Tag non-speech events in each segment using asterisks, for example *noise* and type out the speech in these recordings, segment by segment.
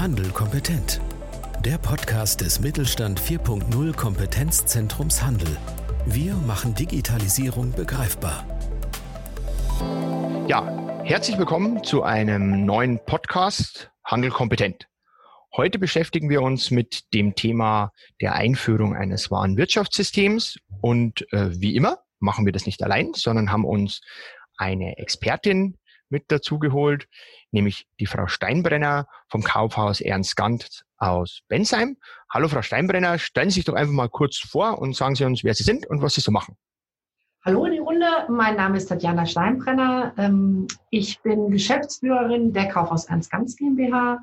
Handel kompetent. Der Podcast des Mittelstand 4.0 Kompetenzzentrums Handel. Wir machen Digitalisierung begreifbar. Ja, herzlich willkommen zu einem neuen Podcast Handel kompetent. Heute beschäftigen wir uns mit dem Thema der Einführung eines wahren Wirtschaftssystems und äh, wie immer machen wir das nicht allein, sondern haben uns eine Expertin mit dazu geholt, nämlich die Frau Steinbrenner vom Kaufhaus Ernst Gant aus Bensheim. Hallo Frau Steinbrenner, stellen Sie sich doch einfach mal kurz vor und sagen Sie uns, wer Sie sind und was Sie so machen. Hallo in die Runde, mein Name ist Tatjana Steinbrenner. Ähm, ich bin Geschäftsführerin der Kaufhaus Ernst Gans GmbH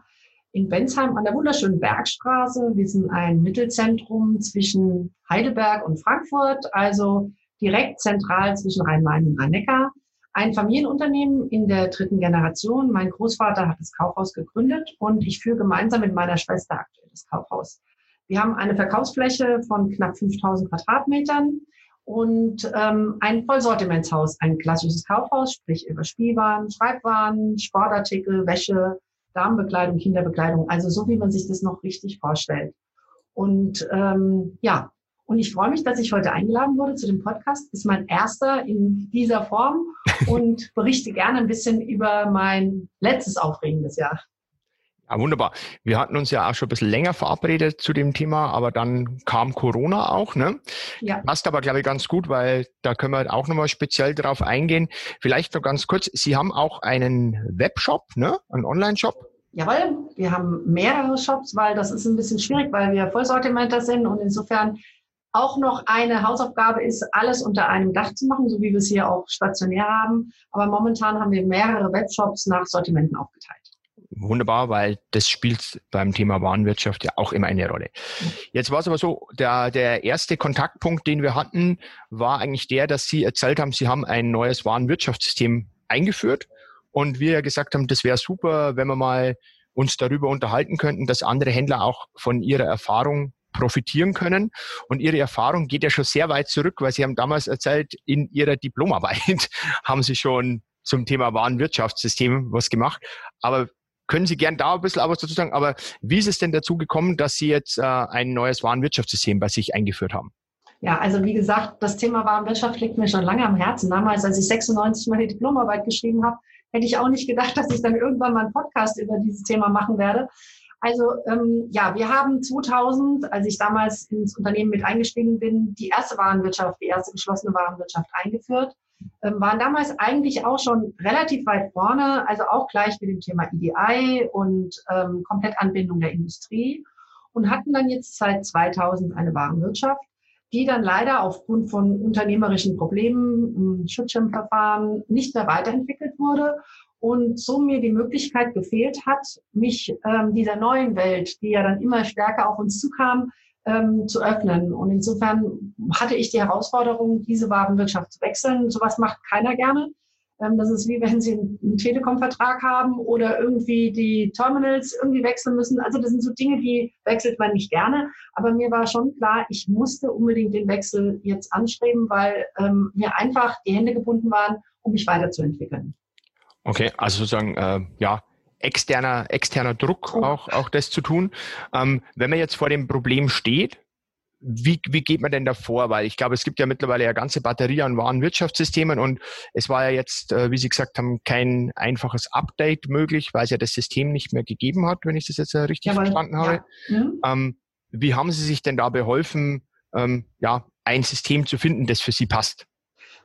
in Bensheim an der wunderschönen Bergstraße. Wir sind ein Mittelzentrum zwischen Heidelberg und Frankfurt, also direkt zentral zwischen Rhein-Main und Rhein-Neckar ein Familienunternehmen in der dritten Generation. Mein Großvater hat das Kaufhaus gegründet und ich führe gemeinsam mit meiner Schwester aktuell das Kaufhaus. Wir haben eine Verkaufsfläche von knapp 5000 Quadratmetern und ähm, ein Vollsortimentshaus, ein klassisches Kaufhaus, sprich über Spielwaren, Schreibwaren, Sportartikel, Wäsche, Damenbekleidung, Kinderbekleidung, also so wie man sich das noch richtig vorstellt. Und ähm, ja, und ich freue mich, dass ich heute eingeladen wurde zu dem Podcast. Ist mein erster in dieser Form *laughs* und berichte gerne ein bisschen über mein letztes aufregendes Jahr. Ja, wunderbar. Wir hatten uns ja auch schon ein bisschen länger verabredet zu dem Thema, aber dann kam Corona auch, ne? Ja. Passt aber, glaube ich, ganz gut, weil da können wir auch nochmal speziell drauf eingehen. Vielleicht noch ganz kurz, Sie haben auch einen Webshop, ne? Einen Online-Shop? Jawohl, wir haben mehrere Shops, weil das ist ein bisschen schwierig, weil wir Vollsortimenter sind und insofern auch noch eine Hausaufgabe ist, alles unter einem Dach zu machen, so wie wir es hier auch stationär haben. Aber momentan haben wir mehrere Webshops nach Sortimenten aufgeteilt. Wunderbar, weil das spielt beim Thema Warenwirtschaft ja auch immer eine Rolle. Jetzt war es aber so, der, der erste Kontaktpunkt, den wir hatten, war eigentlich der, dass Sie erzählt haben, Sie haben ein neues Warenwirtschaftssystem eingeführt und wir gesagt haben, das wäre super, wenn wir mal uns darüber unterhalten könnten, dass andere Händler auch von ihrer Erfahrung profitieren können. Und Ihre Erfahrung geht ja schon sehr weit zurück, weil Sie haben damals erzählt, in Ihrer Diplomarbeit *laughs* haben Sie schon zum Thema Warenwirtschaftssystem was gemacht. Aber können Sie gern da ein bisschen aber dazu sagen, aber wie ist es denn dazu gekommen, dass Sie jetzt äh, ein neues Warenwirtschaftssystem bei sich eingeführt haben? Ja, also wie gesagt, das Thema Warenwirtschaft liegt mir schon lange am Herzen. Damals, als ich 96 meine Diplomarbeit geschrieben habe, hätte ich auch nicht gedacht, dass ich dann irgendwann mal einen Podcast über dieses Thema machen werde. Also ähm, ja, wir haben 2000, als ich damals ins Unternehmen mit eingestiegen bin, die erste Warenwirtschaft, die erste geschlossene Warenwirtschaft eingeführt. Ähm, waren damals eigentlich auch schon relativ weit vorne, also auch gleich mit dem Thema EDI und ähm, Komplettanbindung der Industrie und hatten dann jetzt seit 2000 eine Warenwirtschaft, die dann leider aufgrund von unternehmerischen Problemen, Schutzschirmverfahren nicht mehr weiterentwickelt wurde und so mir die Möglichkeit gefehlt hat, mich ähm, dieser neuen Welt, die ja dann immer stärker auf uns zukam, ähm, zu öffnen. Und insofern hatte ich die Herausforderung, diese Warenwirtschaft zu wechseln. Sowas macht keiner gerne. Ähm, das ist wie wenn Sie einen Telekom-Vertrag haben oder irgendwie die Terminals irgendwie wechseln müssen. Also das sind so Dinge, die wechselt man nicht gerne. Aber mir war schon klar, ich musste unbedingt den Wechsel jetzt anstreben, weil ähm, mir einfach die Hände gebunden waren, um mich weiterzuentwickeln. Okay, also sozusagen, äh, ja, externer, externer Druck oh. auch, auch das zu tun. Ähm, wenn man jetzt vor dem Problem steht, wie, wie geht man denn davor? Weil ich glaube, es gibt ja mittlerweile ja ganze Batterie an Warenwirtschaftssystemen und es war ja jetzt, äh, wie Sie gesagt haben, kein einfaches Update möglich, weil es ja das System nicht mehr gegeben hat, wenn ich das jetzt äh, richtig ja, verstanden habe. Ja. Mhm. Ähm, wie haben Sie sich denn da beholfen, ähm, ja, ein System zu finden, das für Sie passt?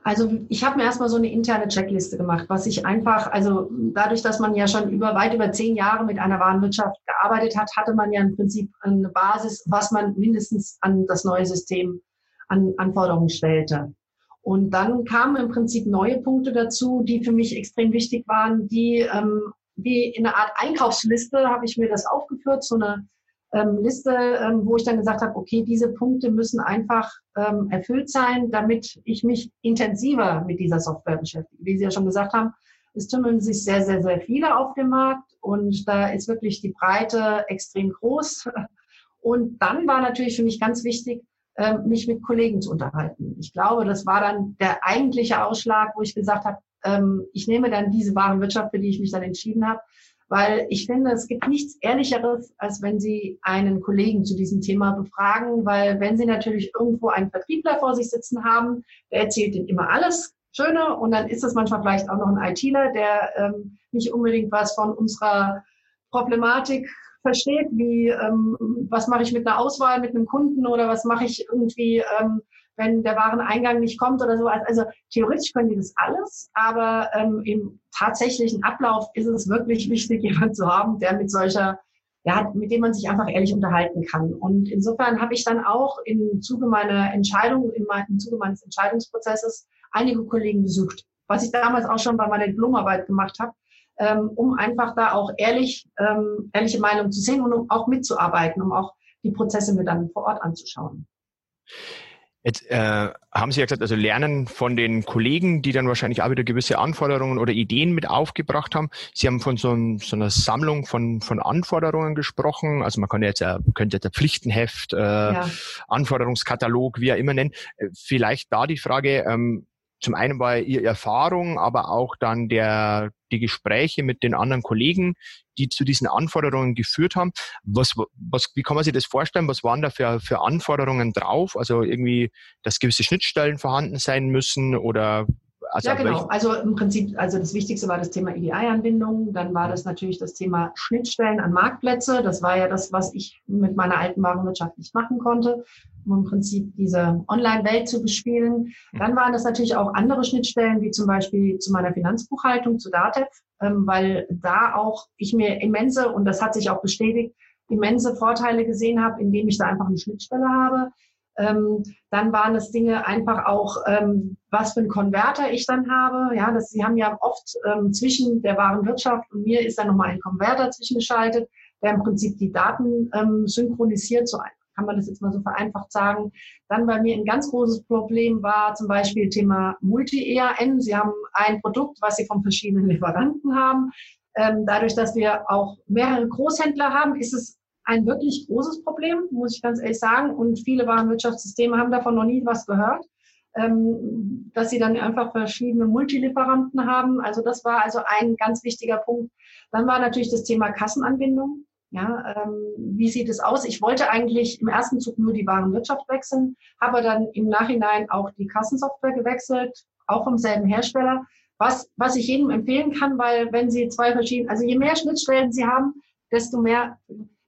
Also ich habe mir erstmal so eine interne Checkliste gemacht, was ich einfach, also dadurch, dass man ja schon über weit über zehn Jahre mit einer Warenwirtschaft gearbeitet hat, hatte man ja im Prinzip eine Basis, was man mindestens an das neue System an Anforderungen stellte. Und dann kamen im Prinzip neue Punkte dazu, die für mich extrem wichtig waren, die ähm, wie in einer Art Einkaufsliste habe ich mir das aufgeführt, so eine ähm, Liste, ähm, wo ich dann gesagt habe, okay, diese Punkte müssen einfach ähm, erfüllt sein, damit ich mich intensiver mit dieser Software beschäftige. Wie Sie ja schon gesagt haben, es tümmeln sich sehr, sehr, sehr viele auf dem Markt und da ist wirklich die Breite extrem groß. *laughs* Und dann war natürlich für mich ganz wichtig, ähm, mich mit Kollegen zu unterhalten. Ich glaube, das war dann der eigentliche Ausschlag, wo ich gesagt habe, ähm, ich nehme dann diese Warenwirtschaft, für die ich mich dann entschieden habe, weil ich finde, es gibt nichts Ehrlicheres, als wenn Sie einen Kollegen zu diesem Thema befragen, weil wenn Sie natürlich irgendwo einen Vertriebler vor sich sitzen haben, der erzählt Ihnen immer alles Schöne und dann ist es manchmal vielleicht auch noch ein ITler, der ähm, nicht unbedingt was von unserer Problematik versteht, wie ähm, was mache ich mit einer Auswahl mit einem Kunden oder was mache ich irgendwie ähm, wenn der Wareneingang nicht kommt oder so. Also theoretisch können die das alles, aber ähm, im tatsächlichen Ablauf ist es wirklich wichtig, *laughs* jemanden zu haben, der mit solcher, ja, mit dem man sich einfach ehrlich unterhalten kann. Und insofern habe ich dann auch im Zuge meiner Entscheidung, im Zuge meines Entscheidungsprozesses einige Kollegen besucht, was ich damals auch schon bei meiner Diplomarbeit gemacht habe, ähm, um einfach da auch ehrlich, ähm, ehrliche Meinung zu sehen und um auch mitzuarbeiten, um auch die Prozesse mir dann vor Ort anzuschauen. Jetzt äh, haben Sie ja gesagt, also lernen von den Kollegen, die dann wahrscheinlich auch wieder gewisse Anforderungen oder Ideen mit aufgebracht haben. Sie haben von so, ein, so einer Sammlung von, von Anforderungen gesprochen. Also man kann jetzt, äh, könnte jetzt ein Pflichtenheft, äh, ja. Anforderungskatalog, wie er immer nennen. Äh, vielleicht da die Frage, ähm, zum einen war Ihre Erfahrung, aber auch dann der, die Gespräche mit den anderen Kollegen, die zu diesen Anforderungen geführt haben. Was, was, wie kann man sich das vorstellen? Was waren da für, für Anforderungen drauf? Also irgendwie, dass gewisse Schnittstellen vorhanden sein müssen oder also ja, genau. Also im Prinzip, also das Wichtigste war das Thema EDI-Anbindung. Dann war das natürlich das Thema Schnittstellen an Marktplätze. Das war ja das, was ich mit meiner alten Warenwirtschaft nicht machen konnte, um im Prinzip diese Online-Welt zu bespielen. Mhm. Dann waren das natürlich auch andere Schnittstellen, wie zum Beispiel zu meiner Finanzbuchhaltung, zu DATEV, ähm, weil da auch ich mir immense, und das hat sich auch bestätigt, immense Vorteile gesehen habe, indem ich da einfach eine Schnittstelle habe. Ähm, dann waren es Dinge einfach auch, ähm, was für ein Konverter ich dann habe. Ja, das, Sie haben ja oft ähm, zwischen der wahren Wirtschaft und mir ist dann nochmal ein Konverter zwischengeschaltet, der im Prinzip die Daten ähm, synchronisiert. So kann man das jetzt mal so vereinfacht sagen. Dann bei mir ein ganz großes Problem war zum Beispiel Thema Multi-EAN. Sie haben ein Produkt, was Sie von verschiedenen Lieferanten haben. Ähm, dadurch, dass wir auch mehrere Großhändler haben, ist es ein wirklich großes Problem, muss ich ganz ehrlich sagen. Und viele Warenwirtschaftssysteme haben davon noch nie was gehört, ähm, dass sie dann einfach verschiedene Multilieferanten haben. Also das war also ein ganz wichtiger Punkt. Dann war natürlich das Thema Kassenanbindung. Ja, ähm, wie sieht es aus? Ich wollte eigentlich im ersten Zug nur die Warenwirtschaft wechseln, habe dann im Nachhinein auch die Kassensoftware gewechselt, auch vom selben Hersteller. Was, was ich jedem empfehlen kann, weil wenn Sie zwei verschiedene, also je mehr Schnittstellen Sie haben, desto mehr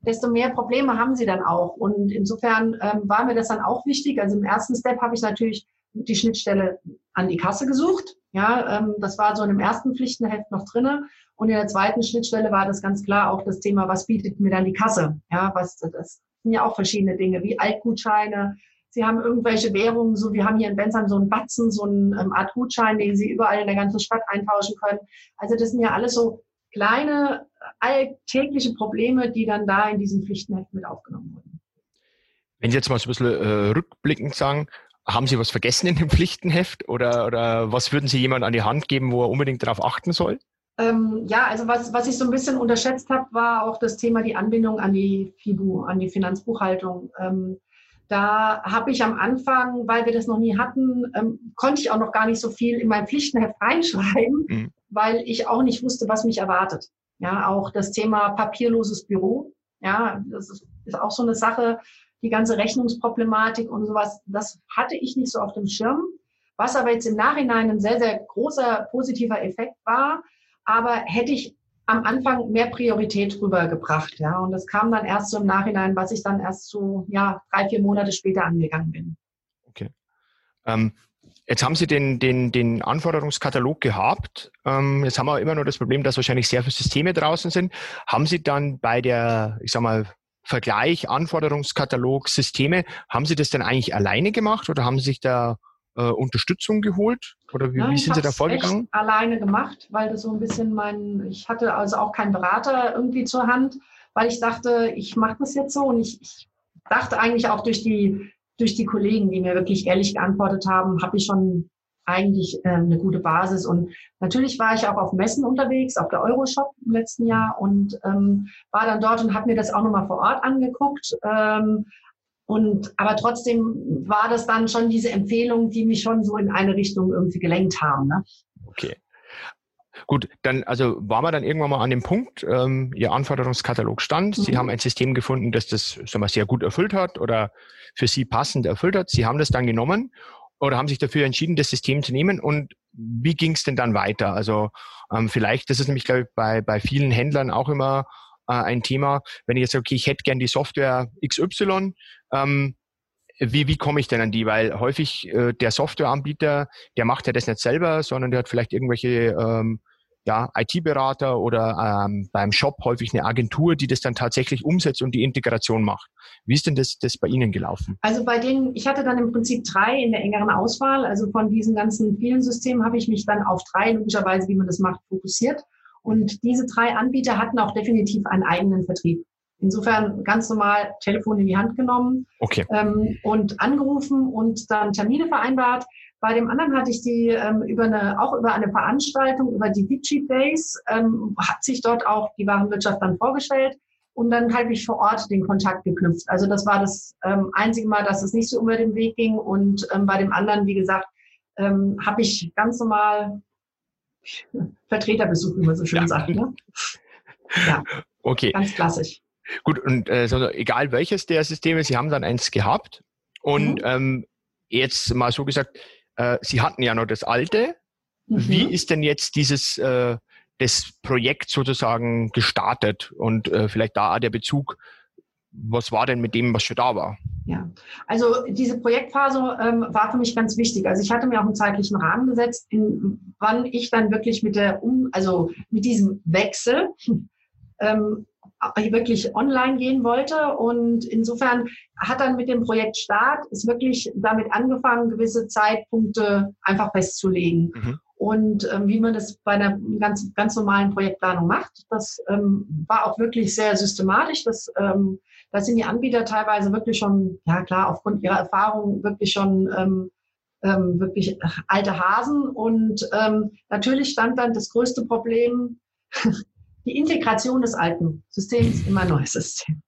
desto mehr Probleme haben sie dann auch. Und insofern ähm, war mir das dann auch wichtig. Also im ersten Step habe ich natürlich die Schnittstelle an die Kasse gesucht. Ja, ähm, das war so in dem ersten Pflichtenheft noch drinne. Und in der zweiten Schnittstelle war das ganz klar auch das Thema, was bietet mir dann die Kasse? Ja, was, das sind ja auch verschiedene Dinge, wie Altgutscheine. Sie haben irgendwelche Währungen, so wir haben hier in Bensheim so einen Batzen, so eine ähm, Art Gutschein, den Sie überall in der ganzen Stadt eintauschen können. Also das sind ja alles so kleine alltägliche Probleme, die dann da in diesem Pflichtenheft mit aufgenommen wurden. Wenn Sie jetzt mal so ein bisschen äh, rückblickend sagen, haben Sie was vergessen in dem Pflichtenheft oder, oder was würden Sie jemandem an die Hand geben, wo er unbedingt darauf achten soll? Ähm, ja, also was, was ich so ein bisschen unterschätzt habe, war auch das Thema die Anbindung an die FIBU, an die Finanzbuchhaltung. Ähm, da habe ich am Anfang, weil wir das noch nie hatten, ähm, konnte ich auch noch gar nicht so viel in mein Pflichtenheft reinschreiben, mhm. Weil ich auch nicht wusste, was mich erwartet. Ja, auch das Thema papierloses Büro. Ja, das ist, ist auch so eine Sache. Die ganze Rechnungsproblematik und sowas, das hatte ich nicht so auf dem Schirm. Was aber jetzt im Nachhinein ein sehr, sehr großer positiver Effekt war. Aber hätte ich am Anfang mehr Priorität rübergebracht, ja. Und das kam dann erst so im Nachhinein, was ich dann erst so, ja, drei, vier Monate später angegangen bin. Okay. Ähm, Jetzt haben Sie den, den, den Anforderungskatalog gehabt. Ähm, jetzt haben wir immer nur das Problem, dass wahrscheinlich sehr viele Systeme draußen sind. Haben Sie dann bei der, ich sag mal, Vergleich, Anforderungskatalog, Systeme, haben Sie das denn eigentlich alleine gemacht oder haben Sie sich da äh, Unterstützung geholt? Oder wie, Nein, wie sind Sie da vorgegangen? Echt alleine gemacht, weil das so ein bisschen mein, ich hatte also auch keinen Berater irgendwie zur Hand, weil ich dachte, ich mache das jetzt so und ich, ich dachte eigentlich auch durch die durch die Kollegen, die mir wirklich ehrlich geantwortet haben, habe ich schon eigentlich äh, eine gute Basis. Und natürlich war ich auch auf Messen unterwegs, auf der Euroshop im letzten Jahr und ähm, war dann dort und habe mir das auch nochmal vor Ort angeguckt. Ähm, und aber trotzdem war das dann schon diese Empfehlung, die mich schon so in eine Richtung irgendwie gelenkt haben. Ne? Okay. Gut, dann also waren wir dann irgendwann mal an dem Punkt, ähm, Ihr Anforderungskatalog stand, mhm. Sie haben ein System gefunden, das das sagen wir, sehr gut erfüllt hat oder für Sie passend erfüllt hat. Sie haben das dann genommen oder haben sich dafür entschieden, das System zu nehmen und wie ging es denn dann weiter? Also ähm, vielleicht, das ist nämlich, glaube ich, bei, bei vielen Händlern auch immer äh, ein Thema, wenn ich jetzt sage, okay, ich hätte gern die Software XY, ähm, wie, wie komme ich denn an die? Weil häufig äh, der Softwareanbieter, der macht ja das nicht selber, sondern der hat vielleicht irgendwelche ähm, ja, IT-Berater oder ähm, beim Shop häufig eine Agentur, die das dann tatsächlich umsetzt und die Integration macht. Wie ist denn das, das bei Ihnen gelaufen? Also bei denen, ich hatte dann im Prinzip drei in der engeren Auswahl. Also von diesen ganzen vielen Systemen habe ich mich dann auf drei, logischerweise, wie man das macht, fokussiert. Und diese drei Anbieter hatten auch definitiv einen eigenen Vertrieb. Insofern ganz normal Telefon in die Hand genommen okay. ähm, und angerufen und dann Termine vereinbart. Bei dem anderen hatte ich die ähm, über eine, auch über eine Veranstaltung, über die Digi Days, ähm, hat sich dort auch die Warenwirtschaft dann vorgestellt und dann habe ich vor Ort den Kontakt geknüpft. Also das war das ähm, einzige Mal, dass es nicht so über den Weg ging und ähm, bei dem anderen, wie gesagt, ähm, habe ich ganz normal Vertreterbesuch, wie man so schön ja. sagt. Ne? *laughs* Ja, okay. Ganz klassisch. Gut, und äh, egal welches der Systeme, Sie haben dann eins gehabt. Und mhm. ähm, jetzt mal so gesagt, äh, Sie hatten ja noch das alte. Mhm. Wie ist denn jetzt dieses äh, das Projekt sozusagen gestartet? Und äh, vielleicht da auch der Bezug, was war denn mit dem, was schon da war? Ja, also diese Projektphase ähm, war für mich ganz wichtig. Also ich hatte mir auch einen zeitlichen Rahmen gesetzt, in, wann ich dann wirklich mit der, um, also mit diesem Wechsel *laughs* ähm, wirklich online gehen wollte. Und insofern hat dann mit dem Projekt Start ist wirklich damit angefangen, gewisse Zeitpunkte einfach festzulegen. Mhm. Und ähm, wie man das bei einer ganz, ganz normalen Projektplanung macht, das ähm, war auch wirklich sehr systematisch. Das, ähm, da sind die Anbieter teilweise wirklich schon, ja klar, aufgrund ihrer Erfahrung wirklich schon ähm, ähm, wirklich alte Hasen. Und ähm, natürlich stand dann das größte Problem, die Integration des alten Systems in mein neues System.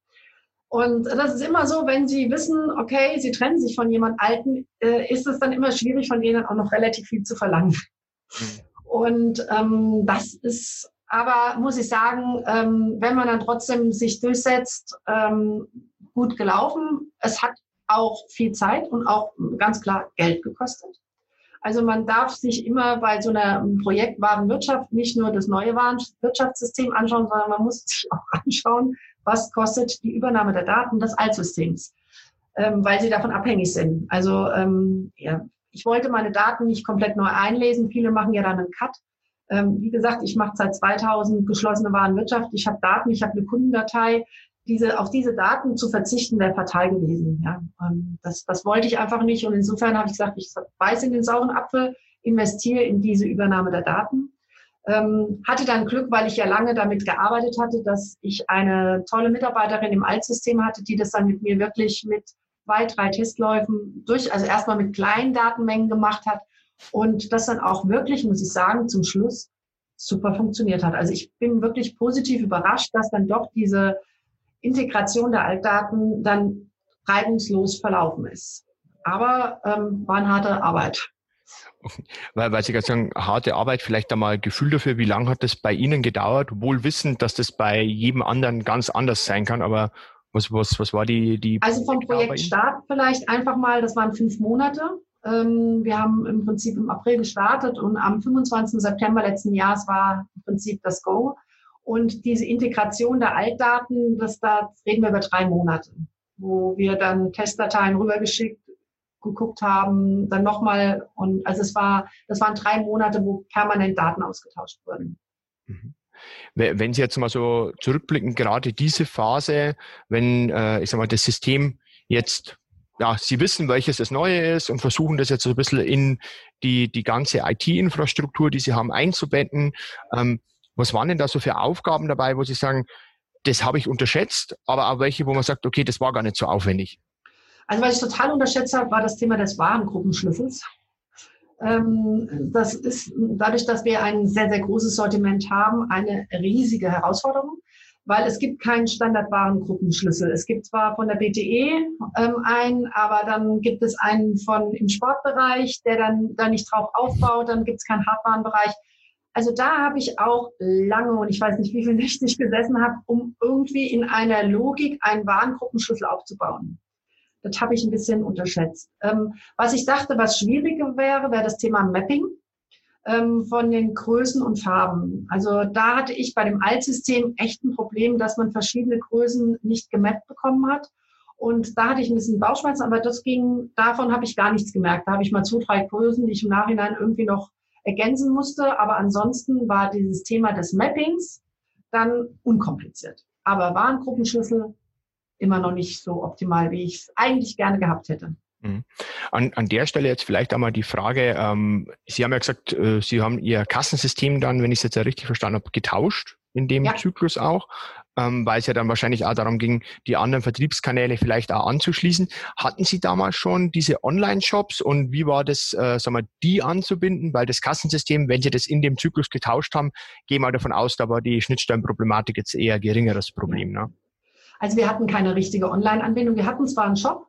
Und das ist immer so, wenn Sie wissen, okay, Sie trennen sich von jemand Alten, äh, ist es dann immer schwierig, von denen auch noch relativ viel zu verlangen. Mhm. Und ähm, das ist aber, muss ich sagen, ähm, wenn man dann trotzdem sich durchsetzt, ähm, gut gelaufen. Es hat auch viel Zeit und auch ganz klar Geld gekostet. Also man darf sich immer bei so einer Projekt Warenwirtschaft nicht nur das neue Warenwirtschaftssystem anschauen, sondern man muss *laughs* sich auch anschauen, was kostet die Übernahme der Daten des Altsystems, ähm, weil sie davon abhängig sind. Also ähm, ja, ich wollte meine Daten nicht komplett neu einlesen. Viele machen ja dann einen Cut. Ähm, wie gesagt, ich mache seit 2000 geschlossene Warenwirtschaft. Ich habe Daten, ich habe eine Kundendatei diese, auf diese Daten zu verzichten, wäre fatal gewesen. Ja. Ähm, das, das wollte ich einfach nicht. Und insofern habe ich gesagt, ich beiße in den sauren Apfel, investiere in diese Übernahme der Daten. Ähm, hatte dann Glück, weil ich ja lange damit gearbeitet hatte, dass ich eine tolle Mitarbeiterin im Altsystem hatte, die das dann mit mir wirklich mit zwei, drei Testläufen durch, also erstmal mit kleinen Datenmengen gemacht hat und das dann auch wirklich, muss ich sagen, zum Schluss super funktioniert hat. Also ich bin wirklich positiv überrascht, dass dann doch diese Integration der Altdaten dann reibungslos verlaufen ist. Aber ähm, war eine harte Arbeit. Weil, weil Sie gerade sagen, harte Arbeit, vielleicht einmal Gefühl dafür, wie lange hat das bei Ihnen gedauert, wohl wissend, dass das bei jedem anderen ganz anders sein kann, aber was, was, was war die, die Also vom Projekt Start vielleicht einfach mal, das waren fünf Monate. Ähm, wir haben im Prinzip im April gestartet und am 25. September letzten Jahres war im Prinzip das Go. Und diese Integration der Altdaten, das da reden wir über drei Monate, wo wir dann Testdateien rübergeschickt, geguckt haben, dann nochmal und also es war, das waren drei Monate, wo permanent Daten ausgetauscht wurden. Mhm. Wenn Sie jetzt mal so zurückblicken, gerade diese Phase, wenn äh, ich sag mal das System jetzt ja, Sie wissen, welches das Neue ist und versuchen das jetzt so ein bisschen in die, die ganze IT-Infrastruktur, die Sie haben, einzubetten. Ähm, was waren denn da so für Aufgaben dabei, wo Sie sagen, das habe ich unterschätzt, aber auch welche, wo man sagt, okay, das war gar nicht so aufwendig? Also was ich total unterschätzt habe, war das Thema des Warengruppenschlüssels. Ähm, das ist dadurch, dass wir ein sehr, sehr großes Sortiment haben, eine riesige Herausforderung, weil es gibt keinen Standardwarengruppenschlüssel. Es gibt zwar von der BTE ähm, einen, aber dann gibt es einen von im Sportbereich, der dann da nicht drauf aufbaut, dann gibt es keinen Hardwarenbereich. Also da habe ich auch lange und ich weiß nicht, wie viel Nächte ich gesessen habe, um irgendwie in einer Logik einen Warengruppenschlüssel aufzubauen. Das habe ich ein bisschen unterschätzt. Ähm, was ich dachte, was schwieriger wäre, wäre das Thema Mapping ähm, von den Größen und Farben. Also da hatte ich bei dem Altsystem echt ein Problem, dass man verschiedene Größen nicht gemappt bekommen hat. Und da hatte ich ein bisschen Bauchschmerzen, aber das ging, davon habe ich gar nichts gemerkt. Da habe ich mal zwei, drei Größen, die ich im Nachhinein irgendwie noch ergänzen musste. Aber ansonsten war dieses Thema des Mappings dann unkompliziert. Aber Warengruppenschlüssel immer noch nicht so optimal, wie ich es eigentlich gerne gehabt hätte. Mhm. An, an der Stelle jetzt vielleicht einmal die Frage, ähm, Sie haben ja gesagt, äh, Sie haben Ihr Kassensystem dann, wenn ich es jetzt ja richtig verstanden habe, getauscht in dem ja. Zyklus auch, ähm, weil es ja dann wahrscheinlich auch darum ging, die anderen Vertriebskanäle vielleicht auch anzuschließen. Hatten Sie damals schon diese Online-Shops und wie war das, äh, sagen wir, die anzubinden? Weil das Kassensystem, wenn Sie das in dem Zyklus getauscht haben, gehen wir davon aus, da war die Schnittstellenproblematik jetzt eher geringeres Problem. Ne? Also wir hatten keine richtige Online-Anbindung. Wir hatten zwar einen Shop,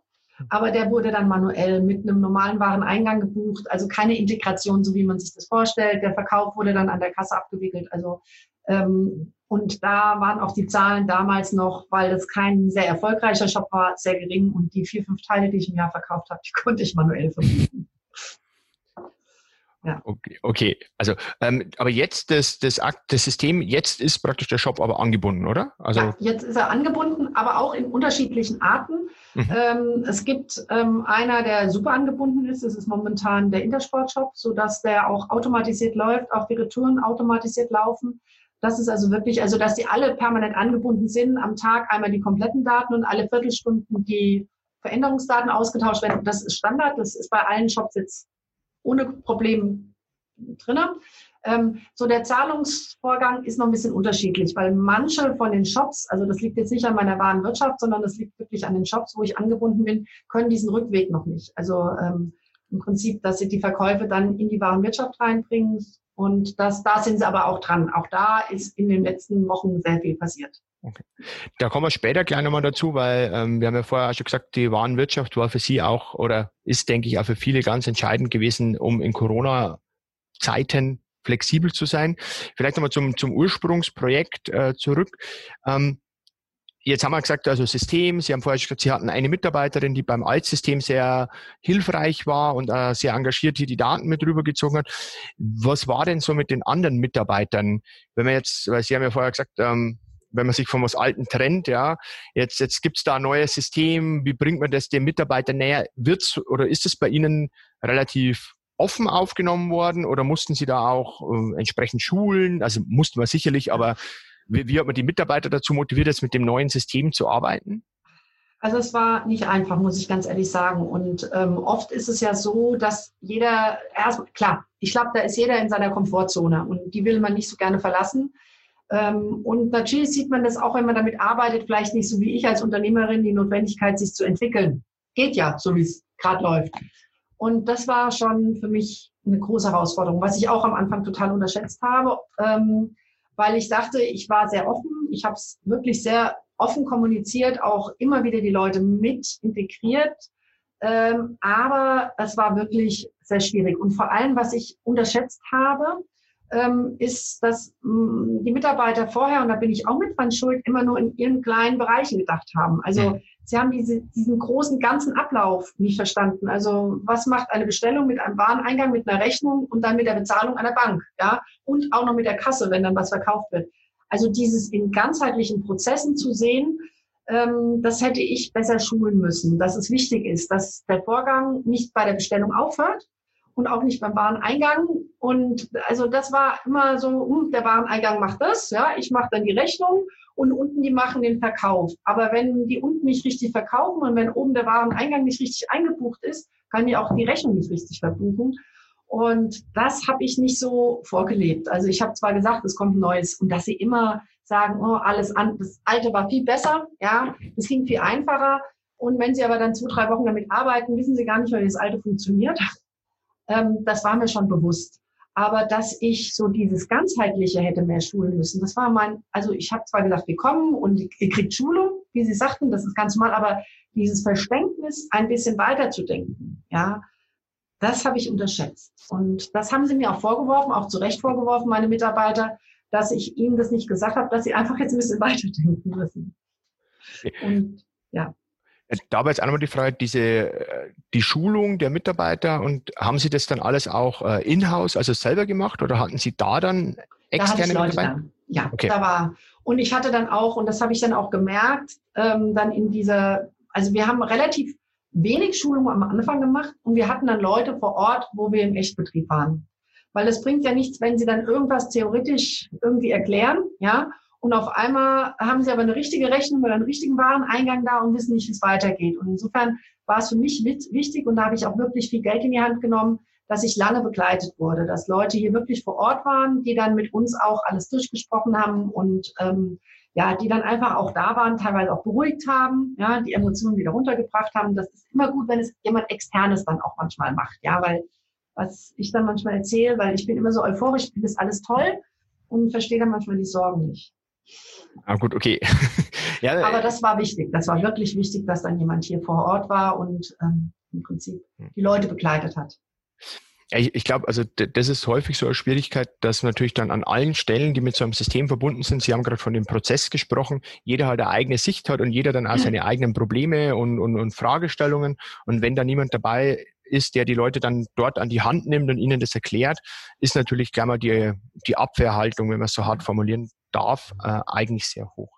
aber der wurde dann manuell mit einem normalen Wareneingang gebucht, also keine Integration, so wie man sich das vorstellt. Der Verkauf wurde dann an der Kasse abgewickelt. Also ähm, und da waren auch die Zahlen damals noch, weil das kein sehr erfolgreicher Shop war, sehr gering. Und die vier, fünf Teile, die ich im Jahr verkauft habe, die *laughs* konnte ich manuell verbieten. Ja. Okay, okay. also ähm, aber jetzt das, das, das System, jetzt ist praktisch der Shop aber angebunden, oder? Also ja, jetzt ist er angebunden, aber auch in unterschiedlichen Arten. Mhm. Ähm, es gibt ähm, einer, der super angebunden ist, das ist momentan der Intersport-Shop, sodass der auch automatisiert läuft, auch die Retouren automatisiert laufen. Das ist also wirklich, also dass die alle permanent angebunden sind, am Tag einmal die kompletten Daten und alle Viertelstunden die Veränderungsdaten ausgetauscht werden. Das ist Standard, das ist bei allen Shops jetzt ohne Problem drin. Ähm, so der Zahlungsvorgang ist noch ein bisschen unterschiedlich, weil manche von den Shops, also das liegt jetzt nicht an meiner wahren Wirtschaft, sondern das liegt wirklich an den Shops, wo ich angebunden bin, können diesen Rückweg noch nicht. Also ähm, im Prinzip, dass sie die Verkäufe dann in die Warenwirtschaft reinbringen, und das, da sind sie aber auch dran. Auch da ist in den letzten Wochen sehr viel passiert. Okay. Da kommen wir später gleich nochmal dazu, weil ähm, wir haben ja vorher schon gesagt, die Warenwirtschaft war für Sie auch oder ist, denke ich, auch für viele ganz entscheidend gewesen, um in Corona-Zeiten flexibel zu sein. Vielleicht nochmal zum, zum Ursprungsprojekt äh, zurück. Ähm, Jetzt haben wir gesagt, also System, Sie haben vorher gesagt, Sie hatten eine Mitarbeiterin, die beim Altsystem sehr hilfreich war und äh, sehr engagiert hier die Daten mit rübergezogen hat. Was war denn so mit den anderen Mitarbeitern? Wenn man jetzt, weil Sie haben ja vorher gesagt, ähm, wenn man sich von was Alten trennt, ja, jetzt, jetzt gibt's da ein neues System, wie bringt man das dem Mitarbeiter näher? Wird's oder ist es bei Ihnen relativ offen aufgenommen worden oder mussten Sie da auch äh, entsprechend schulen? Also mussten wir sicherlich, aber wie, wie hat man die Mitarbeiter dazu motiviert, jetzt mit dem neuen System zu arbeiten? Also es war nicht einfach, muss ich ganz ehrlich sagen. Und ähm, oft ist es ja so, dass jeder, erst klar, ich glaube, da ist jeder in seiner Komfortzone und die will man nicht so gerne verlassen. Ähm, und natürlich sieht man das auch, wenn man damit arbeitet, vielleicht nicht so wie ich als Unternehmerin, die Notwendigkeit, sich zu entwickeln. Geht ja, so wie es gerade läuft. Und das war schon für mich eine große Herausforderung, was ich auch am Anfang total unterschätzt habe. Ähm, weil ich dachte, ich war sehr offen. Ich habe es wirklich sehr offen kommuniziert, auch immer wieder die Leute mit integriert. Ähm, aber es war wirklich sehr schwierig. Und vor allem, was ich unterschätzt habe, ähm, ist, dass mh, mm, die Mitarbeiter vorher, und da bin ich auch mit dran schuld, immer nur in ihren kleinen Bereichen gedacht haben. Also. Sie haben diese, diesen großen ganzen Ablauf nicht verstanden. Also was macht eine Bestellung mit einem Wareneingang, mit einer Rechnung und dann mit der Bezahlung einer Bank, ja, und auch noch mit der Kasse, wenn dann was verkauft wird. Also dieses in ganzheitlichen Prozessen zu sehen, ähm, das hätte ich besser schulen müssen, dass es wichtig ist, dass der Vorgang nicht bei der Bestellung aufhört, und auch nicht beim Wareneingang. Und also das war immer so, hm, der Wareneingang macht das, ja, ich mache dann die Rechnung und unten die machen den Verkauf. Aber wenn die unten nicht richtig verkaufen und wenn oben der Wareneingang nicht richtig eingebucht ist, kann die auch die Rechnung nicht richtig verbuchen. Und das habe ich nicht so vorgelebt. Also ich habe zwar gesagt, es kommt ein neues und dass sie immer sagen, oh, alles an, das alte war viel besser, ja, es ging viel einfacher. Und wenn sie aber dann zwei, drei Wochen damit arbeiten, wissen sie gar nicht wie das alte funktioniert. Ähm, das war mir schon bewusst. Aber dass ich so dieses ganzheitliche hätte mehr schulen müssen, das war mein, also ich habe zwar gesagt, wir kommen und ihr kriegt Schulung, wie Sie sagten, das ist ganz normal, aber dieses Verständnis, ein bisschen weiter zu denken, ja, das habe ich unterschätzt. Und das haben sie mir auch vorgeworfen, auch zu Recht vorgeworfen, meine Mitarbeiter, dass ich ihnen das nicht gesagt habe, dass sie einfach jetzt ein bisschen *laughs* weiterdenken müssen. Und ja. Da war jetzt einmal die Frage, diese, äh, die Schulung der Mitarbeiter und haben Sie das dann alles auch äh, in-house, also selber gemacht oder hatten Sie da dann externe da Mitarbeiter? Ja, okay. da war. Und ich hatte dann auch, und das habe ich dann auch gemerkt, ähm, dann in dieser, also wir haben relativ wenig Schulung am Anfang gemacht und wir hatten dann Leute vor Ort, wo wir im Echtbetrieb waren. Weil es bringt ja nichts, wenn sie dann irgendwas theoretisch irgendwie erklären, ja, und auf einmal haben sie aber eine richtige Rechnung oder einen richtigen Wareneingang da und wissen nicht, wie es weitergeht. Und insofern war es für mich wichtig und da habe ich auch wirklich viel Geld in die Hand genommen, dass ich lange begleitet wurde, dass Leute hier wirklich vor Ort waren, die dann mit uns auch alles durchgesprochen haben und ähm, ja, die dann einfach auch da waren, teilweise auch beruhigt haben, ja, die Emotionen wieder runtergebracht haben. Das ist immer gut, wenn es jemand Externes dann auch manchmal macht, ja, weil was ich dann manchmal erzähle, weil ich bin immer so euphorisch, finde das alles toll und verstehe dann manchmal die Sorgen nicht. Ah, gut, okay. *laughs* ja, Aber das war wichtig. Das war wirklich wichtig, dass dann jemand hier vor Ort war und ähm, im Prinzip hm. die Leute begleitet hat. Ja, ich, ich glaube, also das ist häufig so eine Schwierigkeit, dass natürlich dann an allen Stellen, die mit so einem System verbunden sind, Sie haben gerade von dem Prozess gesprochen, jeder halt eine eigene Sicht hat und jeder dann auch seine eigenen Probleme und, und, und Fragestellungen. Und wenn da niemand dabei ist, der die Leute dann dort an die Hand nimmt und ihnen das erklärt, ist natürlich gleich mal die, die Abwehrhaltung, wenn man es so hart formulieren darf, äh, eigentlich sehr hoch.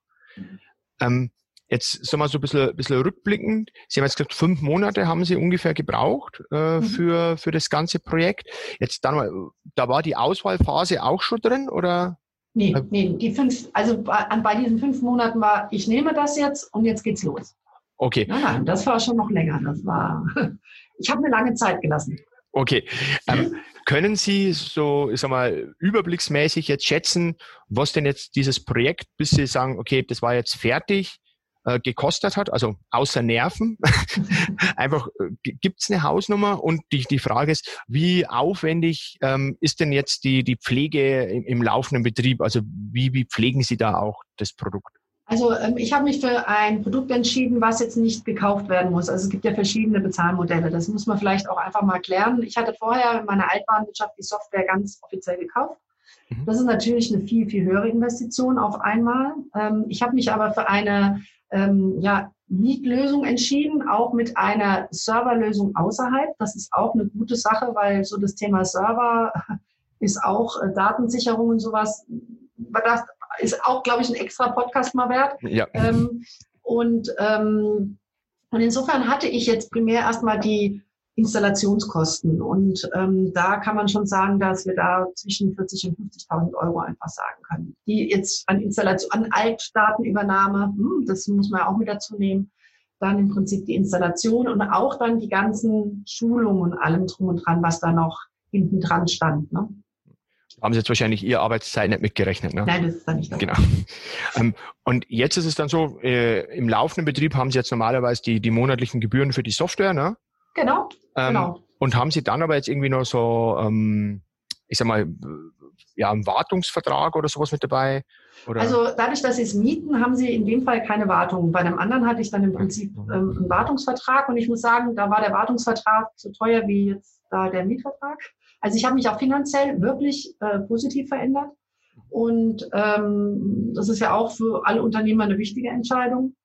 Ähm, Jetzt sagen wir so ein bisschen, ein bisschen rückblickend. Sie haben jetzt gesagt, fünf Monate haben Sie ungefähr gebraucht äh, mhm. für, für das ganze Projekt. Jetzt dann, da war die Auswahlphase auch schon drin oder? Nee, nee, die fünf, also bei, bei diesen fünf Monaten war, ich nehme das jetzt und jetzt geht's los. Okay. Nein, nein, das war schon noch länger. Das war, *laughs* ich habe mir lange Zeit gelassen. Okay. Ähm, *laughs* können Sie so, ich sag mal, überblicksmäßig jetzt schätzen, was denn jetzt dieses Projekt, bis Sie sagen, okay, das war jetzt fertig, äh, gekostet hat, also außer Nerven. *laughs* Einfach äh, gibt es eine Hausnummer und die, die Frage ist, wie aufwendig ähm, ist denn jetzt die, die Pflege im, im laufenden Betrieb? Also wie, wie pflegen Sie da auch das Produkt? Also ähm, ich habe mich für ein Produkt entschieden, was jetzt nicht gekauft werden muss. Also es gibt ja verschiedene Bezahlmodelle. Das muss man vielleicht auch einfach mal klären. Ich hatte vorher in meiner Altwarenwirtschaft die Software ganz offiziell gekauft. Mhm. Das ist natürlich eine viel, viel höhere Investition auf einmal. Ähm, ich habe mich aber für eine ähm, ja, Mietlösung entschieden, auch mit einer Serverlösung außerhalb. Das ist auch eine gute Sache, weil so das Thema Server *laughs* ist auch äh, Datensicherung und sowas. Das ist auch, glaube ich, ein extra Podcast mal wert. Ja. Ähm, und, ähm, und insofern hatte ich jetzt primär erstmal die Installationskosten. Und ähm, da kann man schon sagen, dass wir da zwischen 40 und 50.000 Euro einfach sagen können. Die jetzt an Installation, an Altdatenübernahme, hm, das muss man auch mit dazu nehmen. Dann im Prinzip die Installation und auch dann die ganzen Schulungen und allem drum und dran, was da noch hinten dran stand. Ne? Haben Sie jetzt wahrscheinlich Ihre Arbeitszeit nicht mitgerechnet. Ne? Nein, das ist dann nicht dabei. Genau. Ähm, und jetzt ist es dann so, äh, im laufenden Betrieb haben Sie jetzt normalerweise die, die monatlichen Gebühren für die Software, ne? Genau, ähm, genau. Und haben Sie dann aber jetzt irgendwie noch so, ähm, ich sag mal, ja, einen Wartungsvertrag oder sowas mit dabei? Oder? Also dadurch, dass Sie es mieten, haben Sie in dem Fall keine Wartung. Bei einem anderen hatte ich dann im Prinzip ähm, einen Wartungsvertrag und ich muss sagen, da war der Wartungsvertrag so teuer wie jetzt da der Mietvertrag. Also ich habe mich auch finanziell wirklich äh, positiv verändert. Und ähm, das ist ja auch für alle Unternehmer eine wichtige Entscheidung.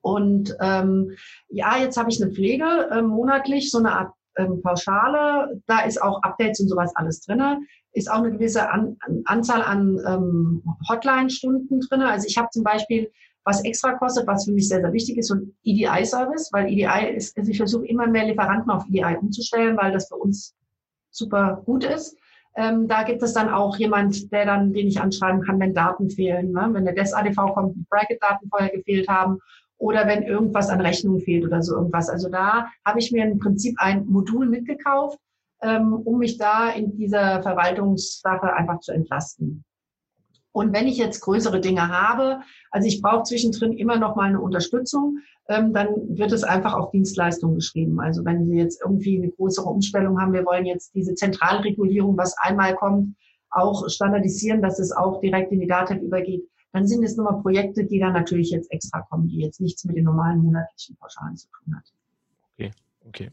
Und ähm, ja, jetzt habe ich eine Pflege äh, monatlich, so eine Art ähm, Pauschale. Da ist auch Updates und sowas alles drinne. Ist auch eine gewisse an, an Anzahl an ähm, Hotline-Stunden drinne. Also ich habe zum Beispiel was extra kostet, was für mich sehr, sehr wichtig ist, so ein EDI-Service, weil EDI ist, also ich versuche immer mehr Lieferanten auf EDI umzustellen, weil das für uns super gut ist. Ähm, da gibt es dann auch jemand, der dann, den ich anschreiben kann, wenn Daten fehlen. Ne? Wenn der DES-ADV kommt, die Bracket-Daten vorher gefehlt haben oder wenn irgendwas an Rechnungen fehlt oder so irgendwas. Also da habe ich mir im Prinzip ein Modul mitgekauft, ähm, um mich da in dieser Verwaltungssache einfach zu entlasten. Und wenn ich jetzt größere Dinge habe, also ich brauche zwischendrin immer noch mal eine Unterstützung, ähm, dann wird es einfach auf Dienstleistungen geschrieben. Also wenn Sie jetzt irgendwie eine größere Umstellung haben, wir wollen jetzt diese Zentralregulierung, was einmal kommt, auch standardisieren, dass es auch direkt in die Daten übergeht, dann sind es nochmal Projekte, die dann natürlich jetzt extra kommen, die jetzt nichts mit den normalen monatlichen Pauschalen zu tun hat. Okay. Okay.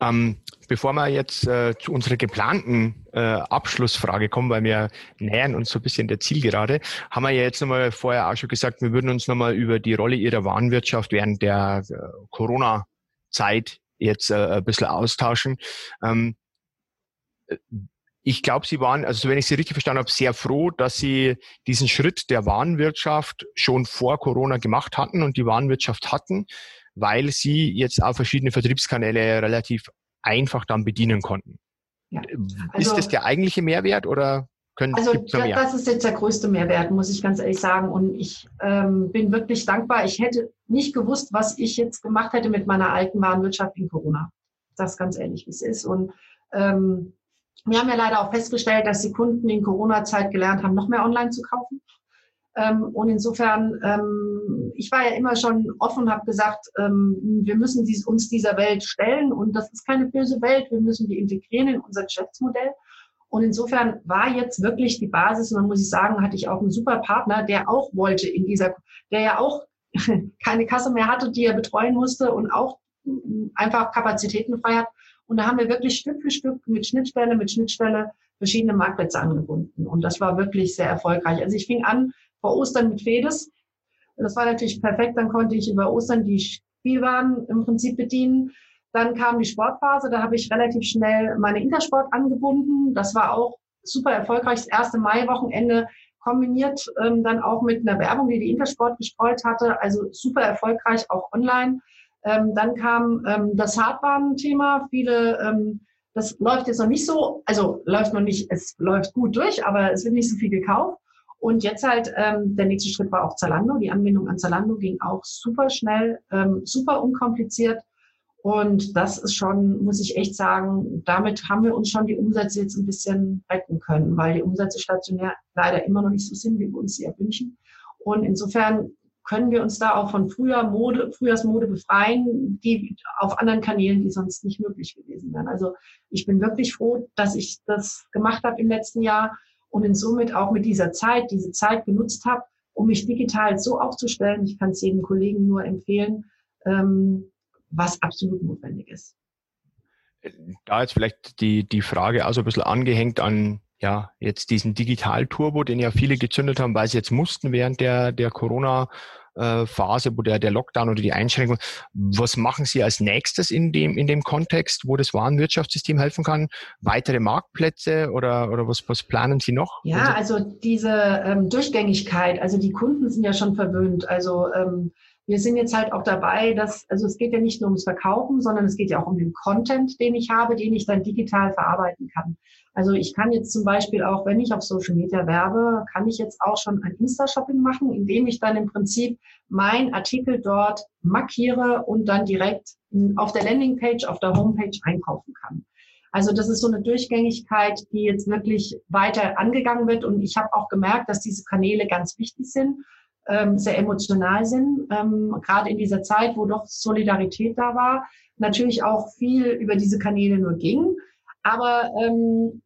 Ähm, bevor wir jetzt äh, zu unserer geplanten äh, Abschlussfrage kommen, weil wir nähern uns so ein bisschen der Zielgerade, haben wir ja jetzt nochmal vorher auch schon gesagt, wir würden uns nochmal über die Rolle Ihrer Warenwirtschaft während der äh, Corona-Zeit jetzt äh, ein bisschen austauschen. Ähm, ich glaube, Sie waren, also wenn ich Sie richtig verstanden habe, sehr froh, dass Sie diesen Schritt der Warenwirtschaft schon vor Corona gemacht hatten und die Warenwirtschaft hatten weil sie jetzt auch verschiedene Vertriebskanäle relativ einfach dann bedienen konnten. Ja. Also, ist das der eigentliche Mehrwert oder können also noch mehr? das ist jetzt der größte Mehrwert, muss ich ganz ehrlich sagen. Und ich ähm, bin wirklich dankbar. Ich hätte nicht gewusst, was ich jetzt gemacht hätte mit meiner alten Warenwirtschaft in Corona. Das ganz ehrlich, wie es ist. Und ähm, wir haben ja leider auch festgestellt, dass die Kunden in Corona-Zeit gelernt haben, noch mehr online zu kaufen. Ähm, und insofern, ähm, ich war ja immer schon offen und habe gesagt, ähm, wir müssen uns dieser Welt stellen und das ist keine böse Welt, wir müssen die integrieren in unser Geschäftsmodell. Und insofern war jetzt wirklich die Basis, und dann muss ich sagen, hatte ich auch einen super Partner, der auch wollte in dieser, der ja auch *laughs* keine Kasse mehr hatte, die er betreuen musste und auch einfach Kapazitäten frei hat. Und da haben wir wirklich Stück für Stück mit Schnittstelle, mit Schnittstelle verschiedene Marktplätze angebunden. Und das war wirklich sehr erfolgreich. Also ich fing an vor Ostern mit Fedes. Das war natürlich perfekt. Dann konnte ich über Ostern die Spielwaren im Prinzip bedienen. Dann kam die Sportphase. Da habe ich relativ schnell meine Intersport angebunden. Das war auch super erfolgreich. Das erste Mai-Wochenende kombiniert ähm, dann auch mit einer Werbung, die die Intersport gestreut hatte. Also super erfolgreich, auch online. Ähm, dann kam ähm, das Hardwaren-Thema. Viele, ähm, das läuft jetzt noch nicht so, also läuft noch nicht, es läuft gut durch, aber es wird nicht so viel gekauft. Und jetzt halt, ähm, der nächste Schritt war auch Zalando. Die Anbindung an Zalando ging auch super schnell, ähm, super unkompliziert. Und das ist schon, muss ich echt sagen, damit haben wir uns schon die Umsätze jetzt ein bisschen retten können, weil die Umsätze stationär leider immer noch nicht so sind, wie wir uns sie erwünschen. Und insofern können wir uns da auch von früher Mode, Frühjahrsmode befreien, die auf anderen Kanälen, die sonst nicht möglich gewesen wären. Also ich bin wirklich froh, dass ich das gemacht habe im letzten Jahr und somit auch mit dieser Zeit, diese Zeit genutzt habe, um mich digital so aufzustellen. Ich kann es jedem Kollegen nur empfehlen, ähm, was absolut notwendig ist. Da jetzt vielleicht die, die Frage also ein bisschen angehängt an ja, jetzt diesen Digital-Turbo, den ja viele gezündet haben, weil sie jetzt mussten während der, der Corona- äh, Phase, wo der, der Lockdown oder die Einschränkung, was machen Sie als nächstes in dem, in dem Kontext, wo das Warenwirtschaftssystem helfen kann? Weitere Marktplätze oder, oder was, was planen Sie noch? Ja, also diese ähm, Durchgängigkeit, also die Kunden sind ja schon verwöhnt. Also ähm, wir sind jetzt halt auch dabei, dass, also es geht ja nicht nur ums Verkaufen, sondern es geht ja auch um den Content, den ich habe, den ich dann digital verarbeiten kann. Also ich kann jetzt zum Beispiel auch, wenn ich auf Social Media werbe, kann ich jetzt auch schon ein Insta-Shopping machen, indem ich dann im Prinzip mein Artikel dort markiere und dann direkt auf der Landingpage, auf der Homepage einkaufen kann. Also das ist so eine Durchgängigkeit, die jetzt wirklich weiter angegangen wird. Und ich habe auch gemerkt, dass diese Kanäle ganz wichtig sind ähm, sehr emotional sind, ähm, gerade in dieser Zeit, wo doch Solidarität da war, natürlich auch viel über diese Kanäle nur ging. Aber ähm,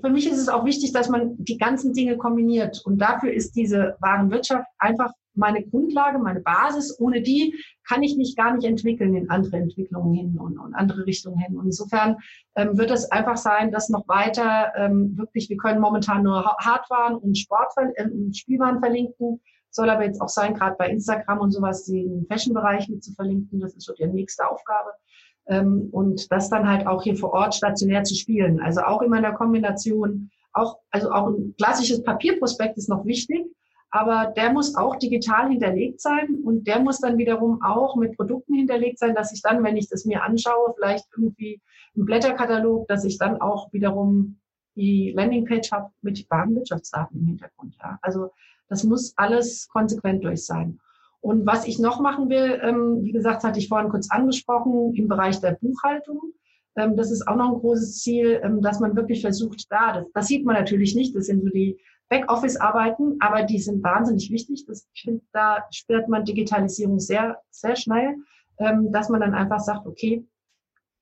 für mich ist es auch wichtig, dass man die ganzen Dinge kombiniert. Und dafür ist diese Warenwirtschaft einfach meine Grundlage, meine Basis. Ohne die kann ich mich gar nicht entwickeln in andere Entwicklungen hin und, und andere Richtungen hin. Und insofern ähm, wird es einfach sein, dass noch weiter ähm, wirklich, wir können momentan nur Hardwaren und Sport äh, und Spielwaren verlinken. Soll aber jetzt auch sein, gerade bei Instagram und sowas, den Fashion-Bereich mit zu verlinken. Das ist so die nächste Aufgabe. Ähm, und das dann halt auch hier vor Ort stationär zu spielen. Also auch in meiner Kombination, auch, also auch ein klassisches Papierprospekt ist noch wichtig, aber der muss auch digital hinterlegt sein und der muss dann wiederum auch mit Produkten hinterlegt sein, dass ich dann, wenn ich das mir anschaue, vielleicht irgendwie ein Blätterkatalog, dass ich dann auch wiederum die Landingpage habe mit Warenwirtschaftsdaten im Hintergrund. Ja. Also das muss alles konsequent durch sein. Und was ich noch machen will, ähm, wie gesagt, hatte ich vorhin kurz angesprochen, im Bereich der Buchhaltung. Ähm, das ist auch noch ein großes Ziel, ähm, dass man wirklich versucht, da, das, das sieht man natürlich nicht, das sind so die Backoffice-Arbeiten, aber die sind wahnsinnig wichtig. Das, ich finde, da spürt man Digitalisierung sehr, sehr schnell, ähm, dass man dann einfach sagt, okay,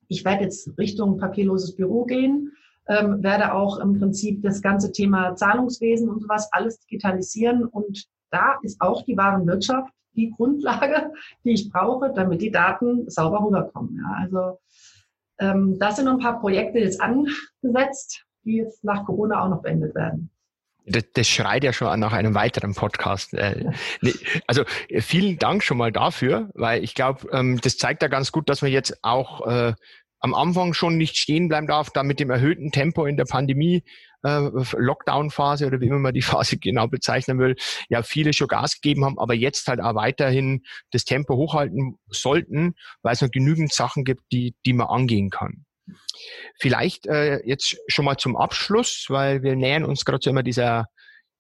ich werde jetzt Richtung papierloses Büro gehen ähm, werde auch im Prinzip das ganze Thema Zahlungswesen und sowas alles digitalisieren. Und da ist auch die Warenwirtschaft die Grundlage, *laughs* die ich brauche, damit die Daten sauber rüberkommen. Ja, also ähm, da sind noch ein paar Projekte jetzt angesetzt, die jetzt nach Corona auch noch beendet werden. Das, das schreit ja schon nach einem weiteren Podcast. Äh, *laughs* also vielen Dank schon mal dafür, weil ich glaube, ähm, das zeigt ja ganz gut, dass man jetzt auch äh, am Anfang schon nicht stehen bleiben darf, da mit dem erhöhten Tempo in der Pandemie, äh, Lockdown-Phase oder wie immer man die *laughs* Phase genau bezeichnen will, ja viele schon Gas gegeben haben, aber jetzt halt auch weiterhin das Tempo hochhalten sollten, weil es noch genügend Sachen gibt, die, die man angehen kann. Vielleicht äh, jetzt schon mal zum Abschluss, weil wir nähern uns gerade so immer dieser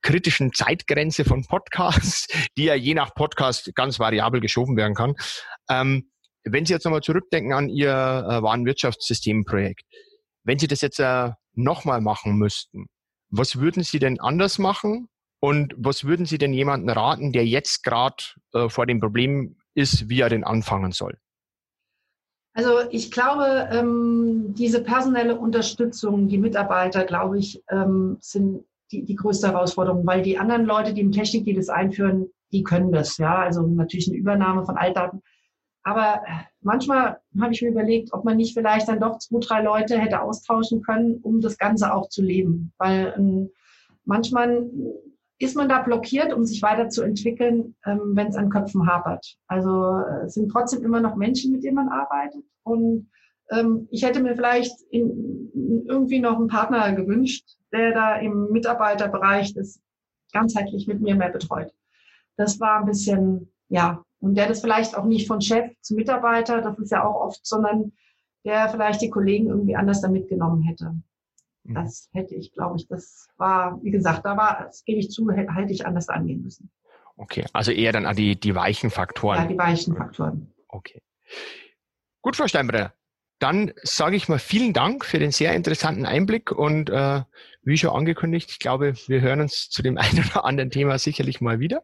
kritischen Zeitgrenze von Podcasts, *laughs* die ja je nach Podcast ganz variabel geschoben werden kann. Ähm, wenn Sie jetzt nochmal zurückdenken an Ihr äh, Warenwirtschaftssystemprojekt, wenn Sie das jetzt äh, nochmal machen müssten, was würden Sie denn anders machen? Und was würden Sie denn jemanden raten, der jetzt gerade äh, vor dem Problem ist, wie er denn anfangen soll? Also ich glaube, ähm, diese personelle Unterstützung, die Mitarbeiter, glaube ich, ähm, sind die, die größte Herausforderung, weil die anderen Leute, die im Technik, die das einführen, die können das. Ja, also natürlich eine Übernahme von Altdaten aber manchmal habe ich mir überlegt, ob man nicht vielleicht dann doch zwei, drei Leute hätte austauschen können, um das Ganze auch zu leben. Weil ähm, manchmal ist man da blockiert, um sich weiterzuentwickeln, ähm, wenn es an Köpfen hapert. Also äh, es sind trotzdem immer noch Menschen, mit denen man arbeitet. Und ähm, ich hätte mir vielleicht in irgendwie noch einen Partner gewünscht, der da im Mitarbeiterbereich das ganzheitlich mit mir mehr betreut. Das war ein bisschen, ja, und der das vielleicht auch nicht von Chef zu Mitarbeiter, das ist ja auch oft, sondern der vielleicht die Kollegen irgendwie anders da mitgenommen hätte. Mhm. Das hätte ich, glaube ich, das war, wie gesagt, da war, das gebe ich zu, hätte ich anders angehen müssen. Okay, also eher dann die, die weichen Faktoren. Ja, die weichen Faktoren. Okay. Gut, Frau Steinbrenner. Dann sage ich mal vielen Dank für den sehr interessanten Einblick und äh, wie schon angekündigt, ich glaube, wir hören uns zu dem *laughs* einen oder anderen Thema sicherlich mal wieder.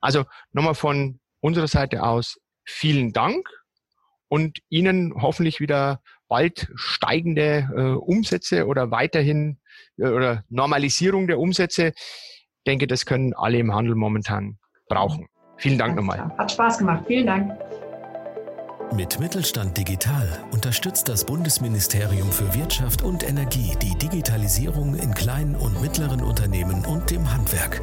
Also nochmal von unserer Seite aus vielen Dank und Ihnen hoffentlich wieder bald steigende äh, Umsätze oder weiterhin äh, oder Normalisierung der Umsätze. Ich denke, das können alle im Handel momentan brauchen. Vielen Dank nochmal. Hat Spaß gemacht. Vielen Dank. Mit Mittelstand Digital unterstützt das Bundesministerium für Wirtschaft und Energie die Digitalisierung in kleinen und mittleren Unternehmen und dem Handwerk.